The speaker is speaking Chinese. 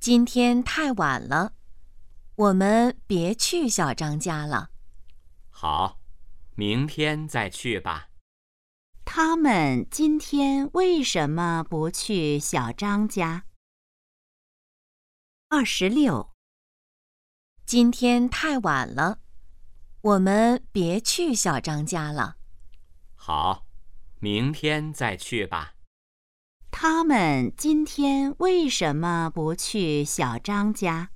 今天太晚了，我们别去小张家了。好，明天再去吧。他们今天为什么不去小张家？二十六，今天太晚了，我们别去小张家了。好，明天再去吧。他们今天为什么不去小张家？